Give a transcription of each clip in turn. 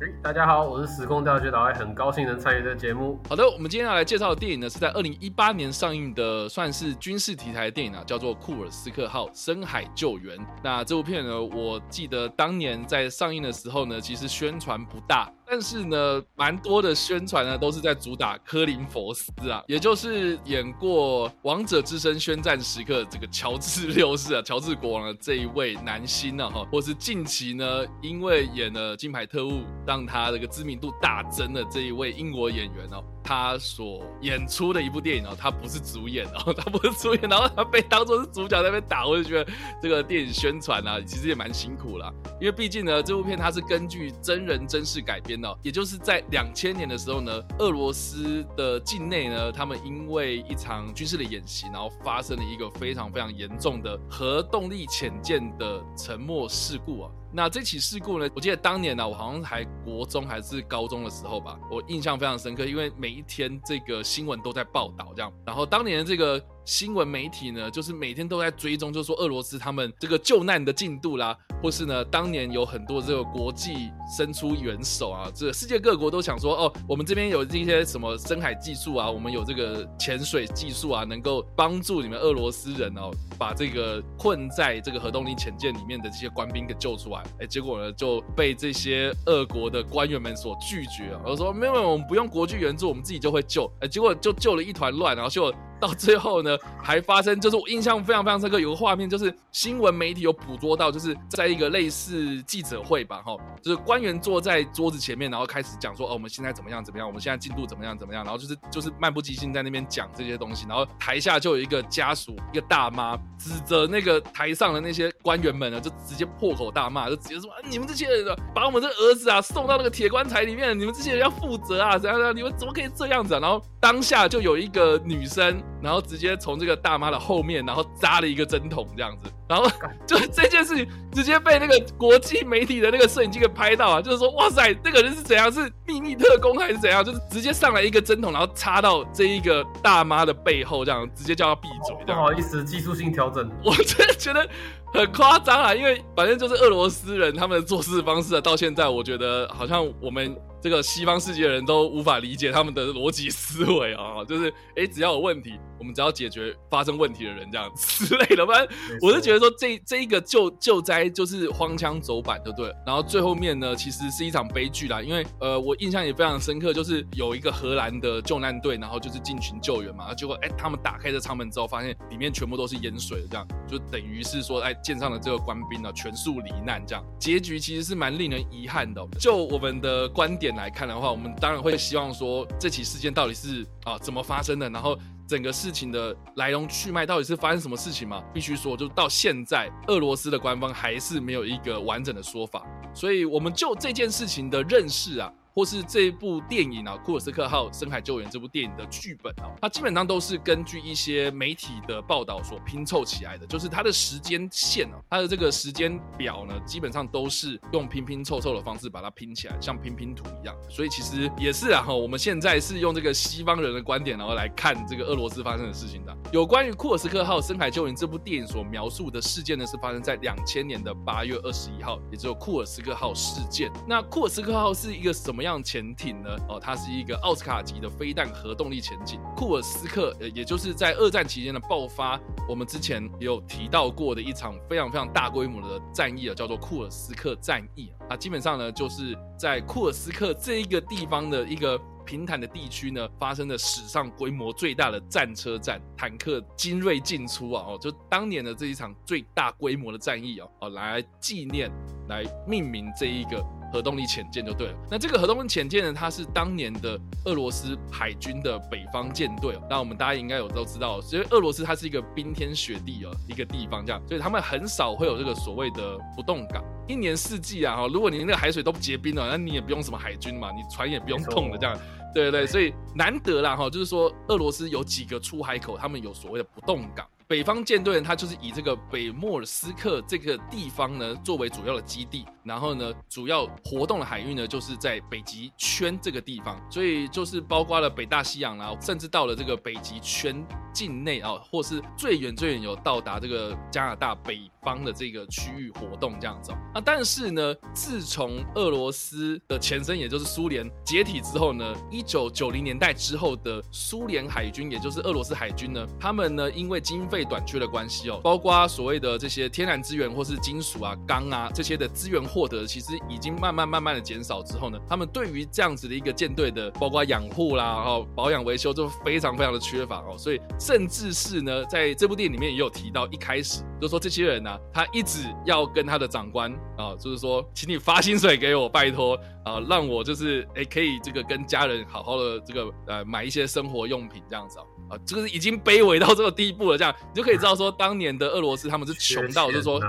哎大家好，我是时空调学导，很高兴能参与这节目。好的，我们今天要来介绍的电影呢，是在二零一八年上映的，算是军事题材的电影啊，叫做《库尔斯克号：深海救援》。那这部片呢，我记得当年在上映的时候呢，其实宣传不大。但是呢，蛮多的宣传呢，都是在主打科林佛斯啊，也就是演过《王者之声》宣战时刻这个乔治 六世啊，乔治国王的这一位男星啊，哈，或是近期呢，因为演了《金牌特务》，让他这个知名度大增的这一位英国演员哦。他所演出的一部电影哦，他不是主演哦，他不是主演，然后他被当做是主角在那边打，我就觉得这个电影宣传啊，其实也蛮辛苦了。因为毕竟呢，这部片它是根据真人真事改编的，也就是在两千年的时候呢，俄罗斯的境内呢，他们因为一场军事的演习，然后发生了一个非常非常严重的核动力潜舰的沉没事故啊。那这起事故呢？我记得当年呢，我好像还国中还是高中的时候吧，我印象非常深刻，因为每一天这个新闻都在报道这样。然后当年的这个。新闻媒体呢，就是每天都在追踪，就是说俄罗斯他们这个救难的进度啦，或是呢，当年有很多这个国际伸出援手啊，这世界各国都想说，哦，我们这边有这些什么深海技术啊，我们有这个潜水技术啊，能够帮助你们俄罗斯人哦，把这个困在这个核动力潜舰里面的这些官兵给救出来。哎，结果呢就被这些俄国的官员们所拒绝啊，我说没有没有，我们不用国际援助，我们自己就会救。哎，结果就救了一团乱，然后就。到最后呢，还发生就是我印象非常非常深刻，有个画面就是新闻媒体有捕捉到，就是在一个类似记者会吧，哈，就是官员坐在桌子前面，然后开始讲说，哦，我们现在怎么样怎么样，我们现在进度怎么样怎么样，然后就是就是漫不经心在那边讲这些东西，然后台下就有一个家属，一个大妈指着那个台上的那些官员们呢，就直接破口大骂，就直接说，你们这些人把我们这儿子啊送到那个铁棺材里面，你们这些人要负责啊，怎样怎样，你们怎么可以这样子啊？然后当下就有一个女生。然后直接从这个大妈的后面，然后扎了一个针筒这样子，然后 就这件事情直接被那个国际媒体的那个摄影机给拍到啊，就是说哇塞，这个人是怎样？是秘密特工还是怎样？就是直接上来一个针筒，然后插到这一个大妈的背后，这样直接叫她闭嘴。不好意思，技术性调整。我真的觉得很夸张啊，因为反正就是俄罗斯人他们的做事方式啊，到现在我觉得好像我们。这个西方世界的人都无法理解他们的逻辑思维啊，就是哎，只要有问题，我们只要解决发生问题的人这样之类的。反正我是觉得说，这这一个救救灾就是荒腔走板，对不对？然后最后面呢，其实是一场悲剧啦，因为呃，我印象也非常深刻，就是有一个荷兰的救难队，然后就是进群救援嘛，结果哎，他们打开这舱门之后，发现里面全部都是淹水的，这样就等于是说，哎，舰上的这个官兵呢，全数罹难，这样结局其实是蛮令人遗憾的。就我们的观点。来看的话，我们当然会希望说这起事件到底是啊怎么发生的，然后整个事情的来龙去脉到底是发生什么事情吗？必须说，就到现在，俄罗斯的官方还是没有一个完整的说法，所以我们就这件事情的认识啊。或是这部电影啊，《库尔斯克号：深海救援》这部电影的剧本啊，它基本上都是根据一些媒体的报道所拼凑起来的。就是它的时间线啊，它的这个时间表呢，基本上都是用拼拼凑凑的方式把它拼起来，像拼拼图一样。所以其实也是啊，哈，我们现在是用这个西方人的观点，然后来看这个俄罗斯发生的事情的。有关于《库尔斯克号：深海救援》这部电影所描述的事件呢，是发生在两千年的八月二十一号，也就是库尔斯克号事件。那库尔斯克号是一个什么样？样潜艇呢？哦，它是一个奥斯卡级的飞弹核动力潜艇。库尔斯克，呃，也就是在二战期间的爆发，我们之前有提到过的一场非常非常大规模的战役啊，叫做库尔斯克战役啊。基本上呢，就是在库尔斯克这一个地方的一个平坦的地区呢，发生了史上规模最大的战车战，坦克精锐进出啊！哦，就当年的这一场最大规模的战役啊，哦，来纪念，来命名这一个。核动力潜舰就对了。那这个核动力潜舰呢，它是当年的俄罗斯海军的北方舰队。那我们大家应该有都知道，因为俄罗斯它是一个冰天雪地哦一个地方，这样，所以他们很少会有这个所谓的不动港。一年四季啊，哈，如果你那个海水都结冰了，那你也不用什么海军嘛，你船也不用动了这样。对对对，所以难得啦哈，就是说俄罗斯有几个出海口，他们有所谓的不动港。北方舰队呢，它就是以这个北莫尔斯克这个地方呢作为主要的基地，然后呢，主要活动的海域呢就是在北极圈这个地方，所以就是包括了北大西洋啦，甚至到了这个北极圈境内啊，或是最远最远有到达这个加拿大北方的这个区域活动这样子。啊，但是呢，自从俄罗斯的前身也就是苏联解体之后呢，一九九零年代之后的苏联海军，也就是俄罗斯海军呢，他们呢因为经费短缺的关系哦，包括所谓的这些天然资源或是金属啊、钢啊这些的资源获得，其实已经慢慢慢慢的减少之后呢，他们对于这样子的一个舰队的包括养护啦、然后保养维修就非常非常的缺乏哦，所以甚至是呢，在这部电影里面也有提到，一开始就说这些人呢，他一直要跟他的长官啊，就是说，请你发薪水给我，拜托啊，让我就是哎可以这个跟家人好好的这个呃买一些生活用品这样子啊。啊，这个已经卑微到这个地步了，这样你就可以知道说，当年的俄罗斯他们是穷到，就是说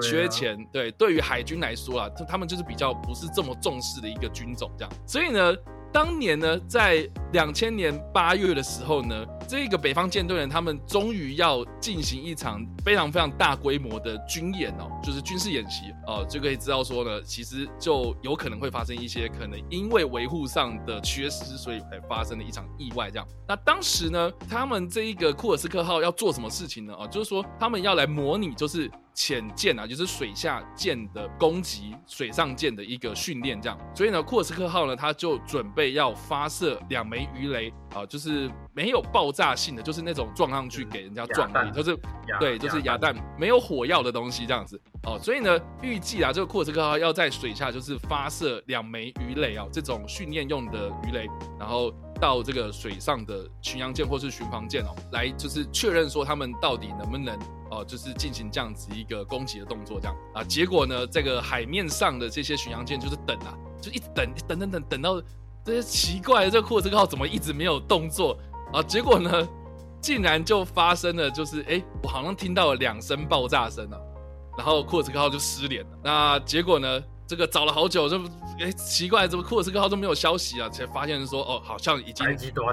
缺钱。对，对于海军来说啊，就他们就是比较不是这么重视的一个军种，这样。所以呢。当年呢，在两千年八月的时候呢，这个北方舰队呢，他们终于要进行一场非常非常大规模的军演哦，就是军事演习哦，就可以知道说呢，其实就有可能会发生一些可能因为维护上的缺失，所以才发生的一场意外这样。那当时呢，他们这一个库尔斯克号要做什么事情呢？哦，就是说他们要来模拟，就是。潜舰啊，就是水下舰的攻击水上舰的一个训练，这样。所以呢，库尔斯克号呢，它就准备要发射两枚鱼雷啊，就是没有爆炸性的，就是那种撞上去给人家撞的，就是对，就是哑弹，没有火药的东西这样子哦。所以呢，预计啊，这个库尔斯克号要在水下就是发射两枚鱼雷啊，这种训练用的鱼雷，然后到这个水上的巡洋舰或是巡防舰哦，来就是确认说他们到底能不能。哦，就是进行这样子一个攻击的动作，这样啊，结果呢，这个海面上的这些巡洋舰就是等啊，就一直等，等等等等到这些奇怪的这个库尔斯克号怎么一直没有动作啊？结果呢，竟然就发生了，就是哎，我好像听到了两声爆炸声啊，然后库尔斯克号就失联了。那结果呢？这个找了好久，就哎奇怪，怎么库尔斯克号都没有消息啊？才发现说哦，好像已经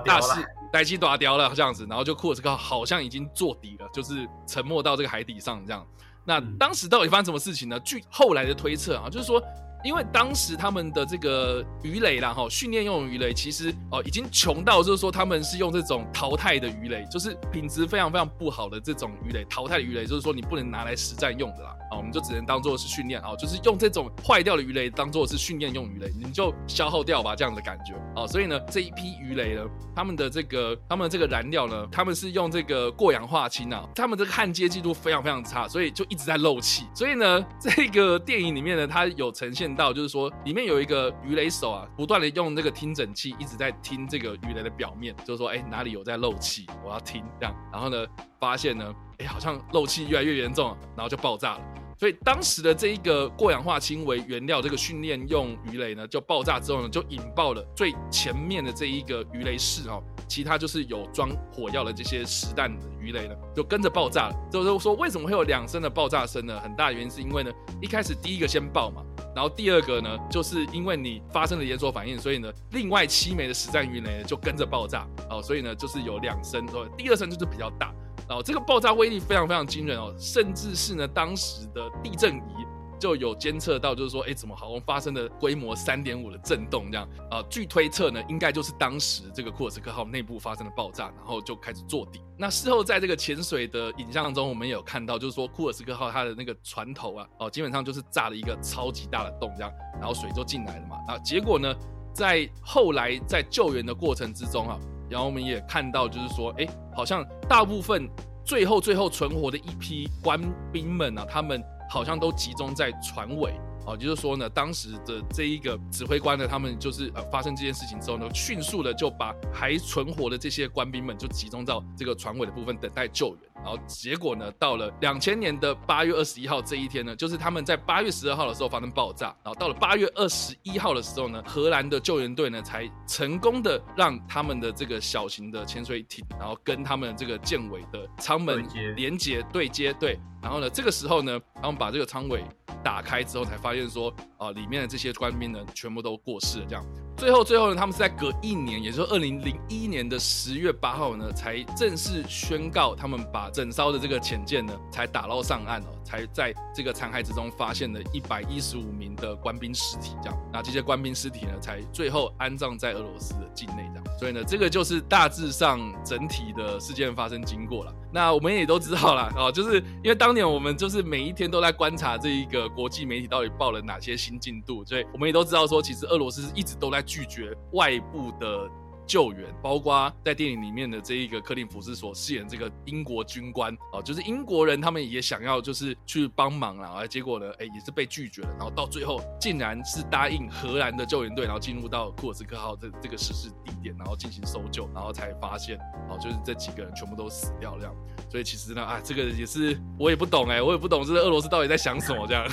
大事待机打掉了这样子，然后就库尔斯克号好像已经坐底了，就是沉没到这个海底上这样。那当时到底发生什么事情呢？据后来的推测啊，就是说。因为当时他们的这个鱼雷啦，哈，训练用的鱼雷，其实哦，已经穷到就是说他们是用这种淘汰的鱼雷，就是品质非常非常不好的这种鱼雷，淘汰的鱼雷，就是说你不能拿来实战用的啦，啊，我们就只能当做是训练啊，就是用这种坏掉的鱼雷当做是训练用鱼雷，你就消耗掉吧，这样的感觉啊，所以呢，这一批鱼雷呢，他们的这个他们这个燃料呢，他们是用这个过氧化氢啊，他们这个焊接技术非常非常差，所以就一直在漏气，所以呢，这个电影里面呢，它有呈现。到就是说，里面有一个鱼雷手啊，不断的用那个听诊器一直在听这个鱼雷的表面，就是说，哎，哪里有在漏气，我要听这样。然后呢，发现呢，哎，好像漏气越来越严重，然后就爆炸了。所以当时的这一个过氧化氢为原料，这个训练用鱼雷呢，就爆炸之后呢，就引爆了最前面的这一个鱼雷室哦，其他就是有装火药的这些实弹的鱼雷呢，就跟着爆炸了。就是说，为什么会有两声的爆炸声呢？很大原因是因为呢，一开始第一个先爆嘛。然后第二个呢，就是因为你发生了连锁反应，所以呢，另外七枚的实战鱼雷就跟着爆炸哦，所以呢，就是有两声，哦，第二声就是比较大，哦这个爆炸威力非常非常惊人哦，甚至是呢，当时的地震仪。就有监测到，就是说，哎，怎么好像发生了规模三点五的震动这样啊？据推测呢，应该就是当时这个库尔斯克号内部发生的爆炸，然后就开始坐底。那事后在这个潜水的影像中，我们也有看到，就是说库尔斯克号它的那个船头啊，哦，基本上就是炸了一个超级大的洞这样，然后水就进来了嘛。啊，结果呢，在后来在救援的过程之中啊，然后我们也看到，就是说，哎，好像大部分最后最后存活的一批官兵们啊，他们。好像都集中在船尾。哦，就是说呢，当时的这一个指挥官呢，他们就是呃发生这件事情之后呢，迅速的就把还存活的这些官兵们就集中到这个船尾的部分等待救援。然后结果呢，到了两千年的八月二十一号这一天呢，就是他们在八月十二号的时候发生爆炸。然后到了八月二十一号的时候呢，荷兰的救援队呢才成功的让他们的这个小型的潜水艇，然后跟他们这个舰尾的舱门连接对接对。然后呢，这个时候呢，他们把这个舱尾打开之后，才发现说啊，里面的这些官兵呢，全部都过世了。这样，最后最后呢，他们是在隔一年，也就是二零零一年的十月八号呢，才正式宣告他们把整艘的这个潜舰呢，才打捞上岸哦，才在这个残骸之中发现了一百一十五名的官兵尸体，这样，那这些官兵尸体呢，才最后安葬在俄罗斯的境内，这样。所以呢，这个就是大致上整体的事件发生经过了。那我们也都知道了哦，就是因为当年我们就是每一天都在观察这一个国际媒体到底报了哪些新进度，所以我们也都知道说，其实俄罗斯一直都在拒绝外部的。救援，包括在电影里面的这一个克林福斯所饰演这个英国军官哦，就是英国人，他们也想要就是去帮忙了，而结果呢，哎，也是被拒绝了。然后到最后，竟然是答应荷兰的救援队，然后进入到库尔斯克号这这个实施地点，然后进行搜救，然后才发现哦，就是这几个人全部都死掉这样。所以其实呢，啊，这个也是我也不懂哎，我也不懂，这个俄罗斯到底在想什么这样。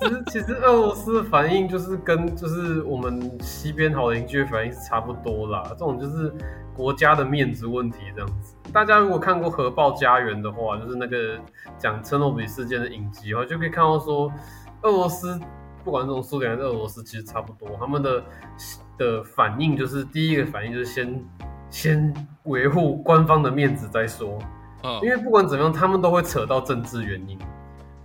其实其实俄罗斯的反应就是跟就是我们西边好邻居的反应是差不多啦，这种。就是国家的面子问题这样子。大家如果看过《核爆家园》的话，就是那个讲车诺比事件的影集的话，就可以看到说，俄罗斯不管这种苏联还是俄罗斯，其实差不多，他们的的反应就是第一个反应就是先先维护官方的面子再说。嗯，因为不管怎么样，他们都会扯到政治原因。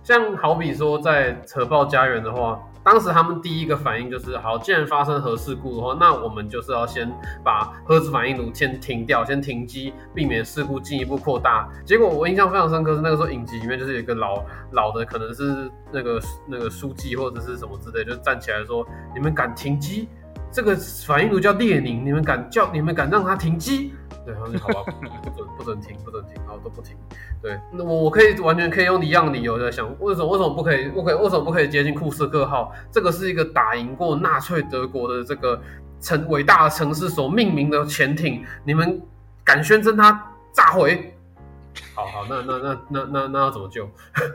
像好比说在《核爆家园》的话。当时他们第一个反应就是，好，既然发生核事故的话，那我们就是要先把核子反应炉先停掉，先停机，避免事故进一步扩大。结果我印象非常深刻是那个时候影集里面就是有一个老老的，可能是那个那个书记或者是什么之类，就站起来说：“你们敢停机？这个反应炉叫列宁，你们敢叫你们敢让它停机？”对，好吧，不准不准停，不准停，然后都不停。对，那我我可以完全可以用一样理由在想，为什么为什么不可以？不可以为什么不可以接近库斯克号？这个是一个打赢过纳粹德国的这个城伟大的城市所命名的潜艇，你们敢宣称它炸毁？好好，那那那那那那要怎么救？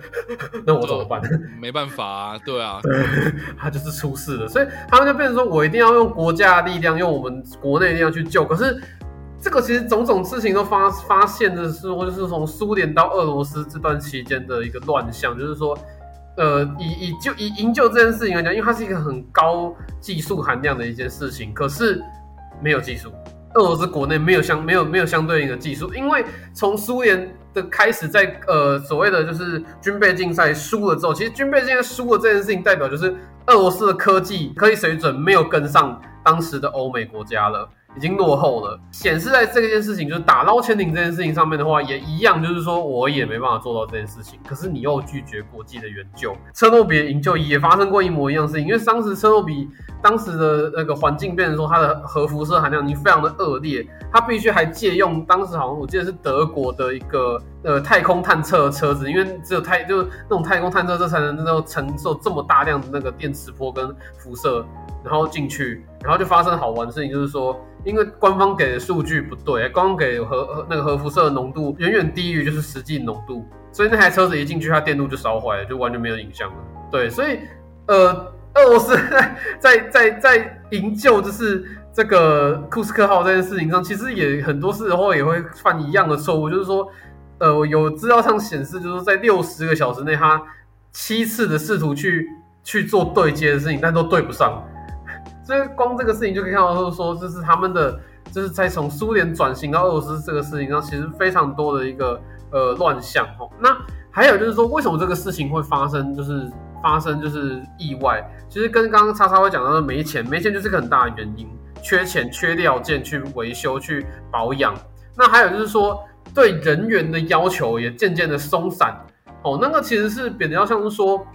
那我怎么办？没办法啊，对啊，对，他就是出事了，所以他们就变成说我一定要用国家的力量，用我们国内力量去救，可是。这个其实种种事情都发发现的是，或就是从苏联到俄罗斯这段期间的一个乱象，就是说，呃，以以就以营救这件事情来讲，因为它是一个很高技术含量的一件事情，可是没有技术，俄罗斯国内没有相没有没有相对应的技术，因为从苏联的开始，在呃所谓的就是军备竞赛输了之后，其实军备竞赛输了这件事情，代表就是俄罗斯的科技科技水准没有跟上当时的欧美国家了。已经落后了，显示在这件事情，就是打捞潜艇这件事情上面的话，也一样，就是说我也没办法做到这件事情。可是你又拒绝国际的援救，车诺比营救也发生过一模一样的事情，因为当时车诺比当时的那个环境变成说，它的核辐射含量已经非常的恶劣，它必须还借用当时好像我记得是德国的一个呃太空探测车子，因为只有太就是那种太空探测车才能能够承受这么大量的那个电磁波跟辐射。然后进去，然后就发生好玩的事情，就是说，因为官方给的数据不对，官方给核那个核辐射的浓度远远低于就是实际浓度，所以那台车子一进去，它电路就烧坏了，就完全没有影像了。对，所以呃，俄罗斯 在在在营救就是这个库斯克号这件事情上，其实也很多时候也会犯一样的错误，就是说，呃，有资料上显示，就是在六十个小时内，他七次的试图去去做对接的事情，但都对不上。所以光这个事情就可以看到，就是说，这是他们的，就是在从苏联转型到俄罗斯这个事情上，其实非常多的一个呃乱象哈。那还有就是说，为什么这个事情会发生，就是发生就是意外，其实跟刚刚叉叉会讲到的没钱，没钱就是个很大的原因，缺钱、缺料件去维修、去保养。那还有就是说，对人员的要求也渐渐的松散哦。那个其实是比较像是说。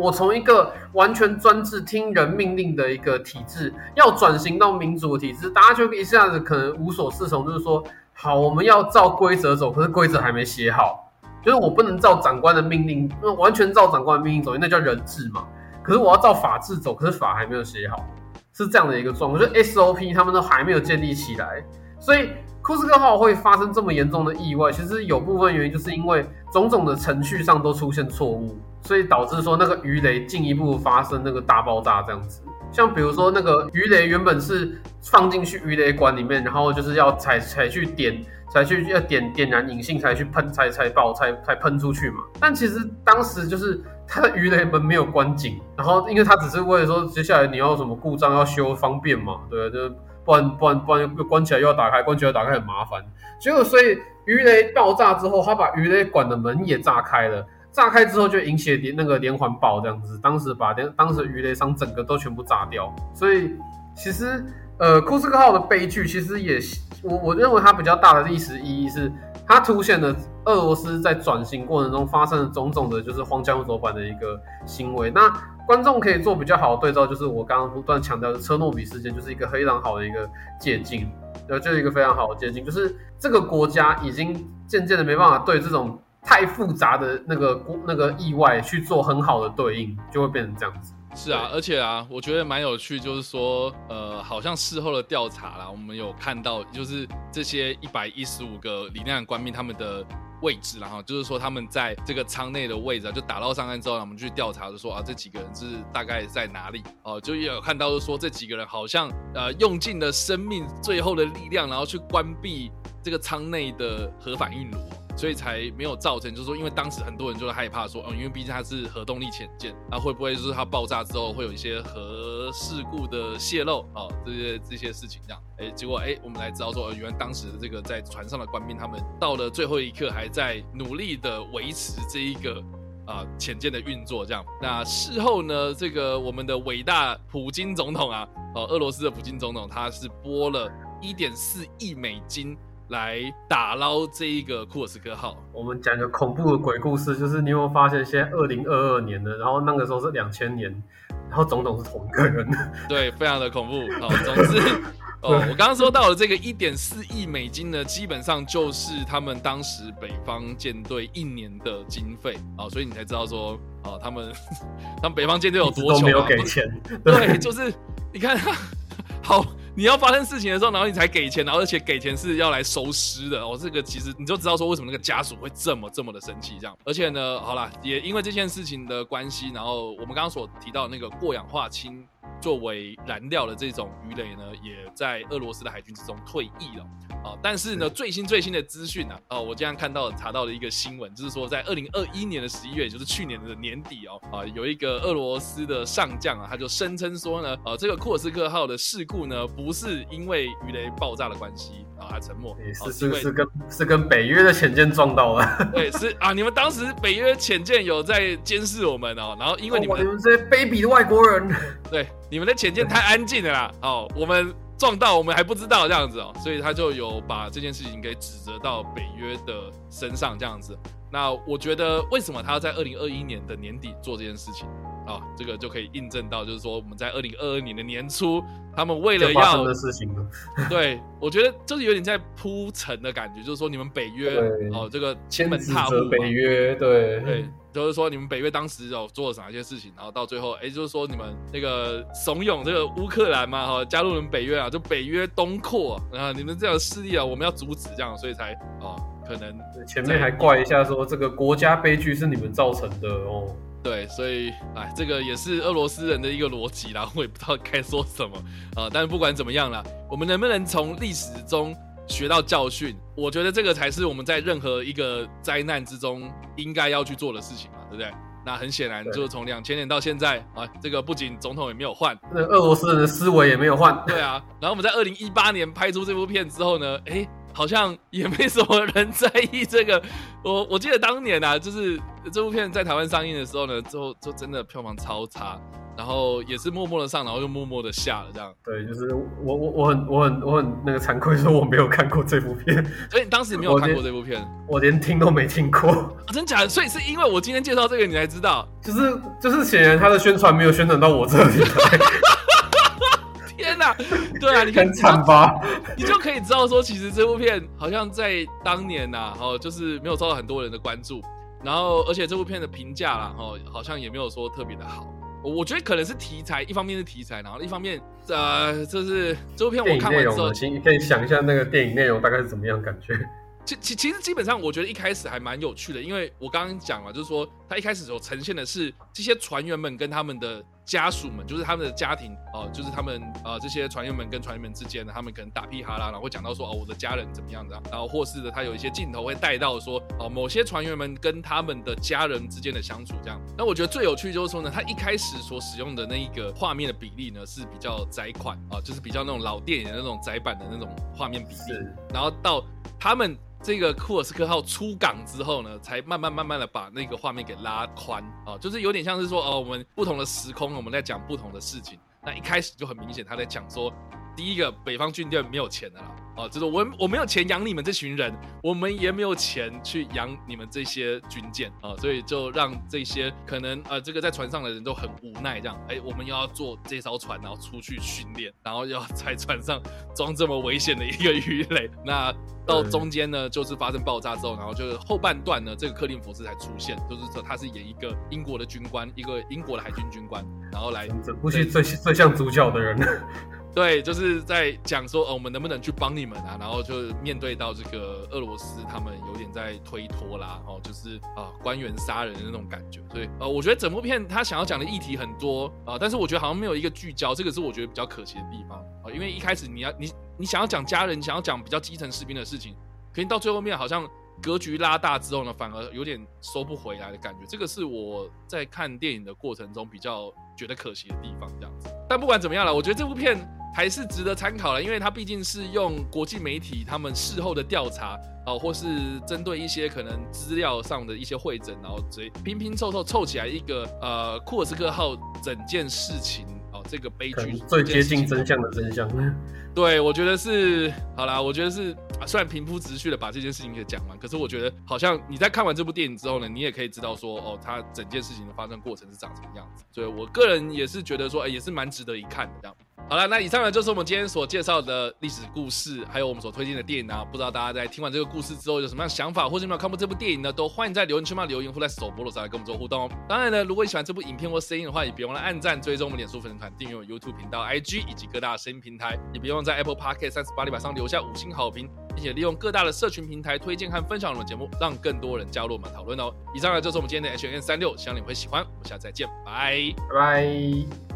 我从一个完全专制、听人命令的一个体制，要转型到民主的体制，大家就一下子可能无所适从。就是说，好，我们要照规则走，可是规则还没写好，就是我不能照长官的命令，那完全照长官的命令走，那叫人治嘛。可是我要照法治走，可是法还没有写好，是这样的一个状况，就 SOP 他们都还没有建立起来，所以。库斯克号会发生这么严重的意外，其实有部分原因就是因为种种的程序上都出现错误，所以导致说那个鱼雷进一步发生那个大爆炸这样子。像比如说那个鱼雷原本是放进去鱼雷管里面，然后就是要才才去点，才去要点点燃引信才去喷才才爆才才喷出去嘛。但其实当时就是它的鱼雷门没有关紧，然后因为它只是为了说接下来你要什么故障要修方便嘛，对，就不然不然不然又关起来又要打开，关起来打开很麻烦。结果所以鱼雷爆炸之后，他把鱼雷管的门也炸开了，炸开之后就引起连那个连环爆这样子，当时把连当时鱼雷商整个都全部炸掉。所以其实呃库斯克号的悲剧其实也我我认为它比较大的历史意义是。它凸显了俄罗斯在转型过程中发生的种种的，就是荒腔走板的一个行为。那观众可以做比较好的对照，就是我刚刚不断强调的车诺比事件，就是一个非常好的一个借鉴，呃，就是一个非常好的借鉴，就是这个国家已经渐渐的没办法对这种太复杂的那个那个意外去做很好的对应，就会变成这样子。是啊，而且啊，我觉得蛮有趣，就是说，呃，好像事后的调查啦，我们有看到，就是这些一百一十五个李亮官兵他们的位置，然后就是说他们在这个舱内的位置啊，就打捞上岸之后，我们去调查，就说啊，这几个人是大概在哪里？哦，就也有看到，就说这几个人好像呃用尽了生命最后的力量，然后去关闭这个舱内的核反应炉。所以才没有造成，就是说，因为当时很多人就是害怕说，哦，因为毕竟它是核动力潜舰，那会不会就是它爆炸之后会有一些核事故的泄漏啊？这些这些事情这样，哎，结果哎，我们才知道说，原来当时的这个在船上的官兵，他们到了最后一刻还在努力的维持这一个啊潜舰的运作，这样。那事后呢，这个我们的伟大普京总统啊，哦，俄罗斯的普京总统，他是拨了一点四亿美金。来打捞这一个库尔斯克号。我们讲个恐怖的鬼故事，就是你有没有发现，现在二零二二年了，然后那个时候是两千年，然后总统是同一个人。对，非常的恐怖。好，总之，哦，我刚刚说到了这个一点四亿美金呢，基本上就是他们当时北方舰队一年的经费啊，所以你才知道说，哦，他们 他们北方舰队有多穷啊，没有给钱。对，就是你看，好。你要发生事情的时候，然后你才给钱，然后而且给钱是要来收尸的哦。这个其实你就知道说为什么那个家属会这么这么的生气这样。而且呢，好了，也因为这件事情的关系，然后我们刚刚所提到那个过氧化氢作为燃料的这种鱼雷呢，也在俄罗斯的海军之中退役了。啊，但是呢，最新最新的资讯呢，哦，我今天看到查到了一个新闻，就是说在二零二一年的十一月，也就是去年的年底哦，啊，有一个俄罗斯的上将啊，他就声称说呢，呃，这个库尔斯克号的事故呢，不是因为鱼雷爆炸的关系啊，他沉默，是是是跟是跟北约的潜舰撞到了，对，是啊，你们当时北约潜舰有在监视我们哦，然后因为你们你们这些卑鄙的外国人，对，你们的潜舰太安静了啦，哦，我们。撞到我们还不知道这样子哦，所以他就有把这件事情给指责到北约的身上这样子。那我觉得为什么他要在二零二一年的年底做这件事情啊？这个就可以印证到，就是说我们在二零二二年的年初，他们为了要的事情，对我觉得就是有点在铺陈的感觉，就是说你们北约哦，这个千门踏户北约，对对。就是说，你们北约当时有做了哪些事情，然后到最后，哎，就是说你们那个怂恿这个乌克兰嘛，哈，加入你们北约啊，就北约东扩啊，你们这样的势力啊，我们要阻止，这样，所以才啊，可能前面还怪一下说这个国家悲剧是你们造成的哦。对，所以哎，这个也是俄罗斯人的一个逻辑啦，我也不知道该说什么啊。但是不管怎么样啦，我们能不能从历史中？学到教训，我觉得这个才是我们在任何一个灾难之中应该要去做的事情嘛，对不对？那很显然，就是从两千年到现在啊，这个不仅总统也没有换，那俄罗斯人的思维也没有换。对啊，然后我们在二零一八年拍出这部片之后呢，哎，好像也没什么人在意这个。我我记得当年啊，就是这部片在台湾上映的时候呢，之后就真的票房超差。然后也是默默的上，然后又默默的下了，这样。对，就是我我我很我很我很那个惭愧，说我没有看过这部片。所以你当时没有看过这部片？我连听都没听过。真假的？所以是因为我今天介绍这个，你才知道？就是就是显然他的宣传没有宣传到我这里。天哪！对啊，你很惨吧？你就可以知道说，其实这部片好像在当年呐，哦，就是没有受到很多人的关注。然后，而且这部片的评价啦，哦，好像也没有说特别的好。我觉得可能是题材，一方面是题材，然后一方面，呃，就是这部片我看完之后，你可以想一下那个电影内容大概是怎么样感觉？其其其实基本上，我觉得一开始还蛮有趣的，因为我刚刚讲了，就是说他一开始所呈现的是这些船员们跟他们的家属们，就是他们的家庭哦、就是他们呃这些船员们跟船员们之间呢，他们可能打屁哈啦，然后会讲到说哦我的家人怎么样的，然后或是的他有一些镜头会带到说哦某些船员们跟他们的家人之间的相处这样。那我觉得最有趣就是说呢，他一开始所使用的那一个画面的比例呢是比较窄款啊、就是比较那种老电影的那种窄版的那种画面比例。然后到他们这个库尔斯克号出港之后呢，才慢慢慢慢的把那个画面给拉宽啊，就是有点像是说哦，我们不同的时空，我们在讲不同的事情。那一开始就很明显，他在讲说，第一个北方军队没有钱的啦，啊，就是我我没有钱养你们这群人，我们也没有钱去养你们这些军舰。啊，所以就让这些可能呃这个在船上的人都很无奈，这样，哎，我们又要坐这艘船，然后出去训练，然后要在船上装这么危险的一个鱼雷，那到中间呢，就是发生爆炸之后，然后就是后半段呢，这个克林福斯才出现，就是说他是演一个英国的军官，一个英国的海军军官，然后来整部戏最最像主角的人。对，就是在讲说，呃，我们能不能去帮你们啊？然后就面对到这个俄罗斯，他们有点在推脱啦，哦，就是啊、官员杀人的那种感觉。所以，呃，我觉得整部片他想要讲的议题很多啊、但是我觉得好像没有一个聚焦，这个是我觉得比较可惜的地方啊、因为一开始你要你你想要讲家人，想要讲比较基层士兵的事情，可是到最后面好像格局拉大之后呢，反而有点收不回来的感觉。这个是我在看电影的过程中比较觉得可惜的地方，这样。但不管怎么样了，我觉得这部片还是值得参考了，因为它毕竟是用国际媒体他们事后的调查哦、或是针对一些可能资料上的一些会诊，然后直拼拼凑凑凑起来一个呃库尔斯克号整件事情哦，这个悲剧最接近真相的真相。对，我觉得是好啦，我觉得是啊虽然平铺直叙的把这件事情给讲完，可是我觉得好像你在看完这部电影之后呢，你也可以知道说，哦，它整件事情的发生过程是长什么样子。所以我个人也是觉得说，哎，也是蛮值得一看的这样。好了，那以上呢就是我们今天所介绍的历史故事，还有我们所推荐的电影啊。不知道大家在听完这个故事之后有什么样想法，或者有没有看过这部电影呢？都欢迎在留言区嘛留言，或在首播的时候来跟我们做互动哦。当然呢，如果你喜欢这部影片或声音的话，也别忘了按赞、追踪我们脸书粉丝团、订阅我 YouTube 频道、IG 以及各大声音平台，也别忘在 Apple Podcast 三十八里板上留下五星好评，并且利用各大的社群平台推荐和分享我们的节目，让更多人加入我们讨论哦。以上呢就是我们今天的 H N 三六，希望你会喜欢。我们下次再见，拜拜。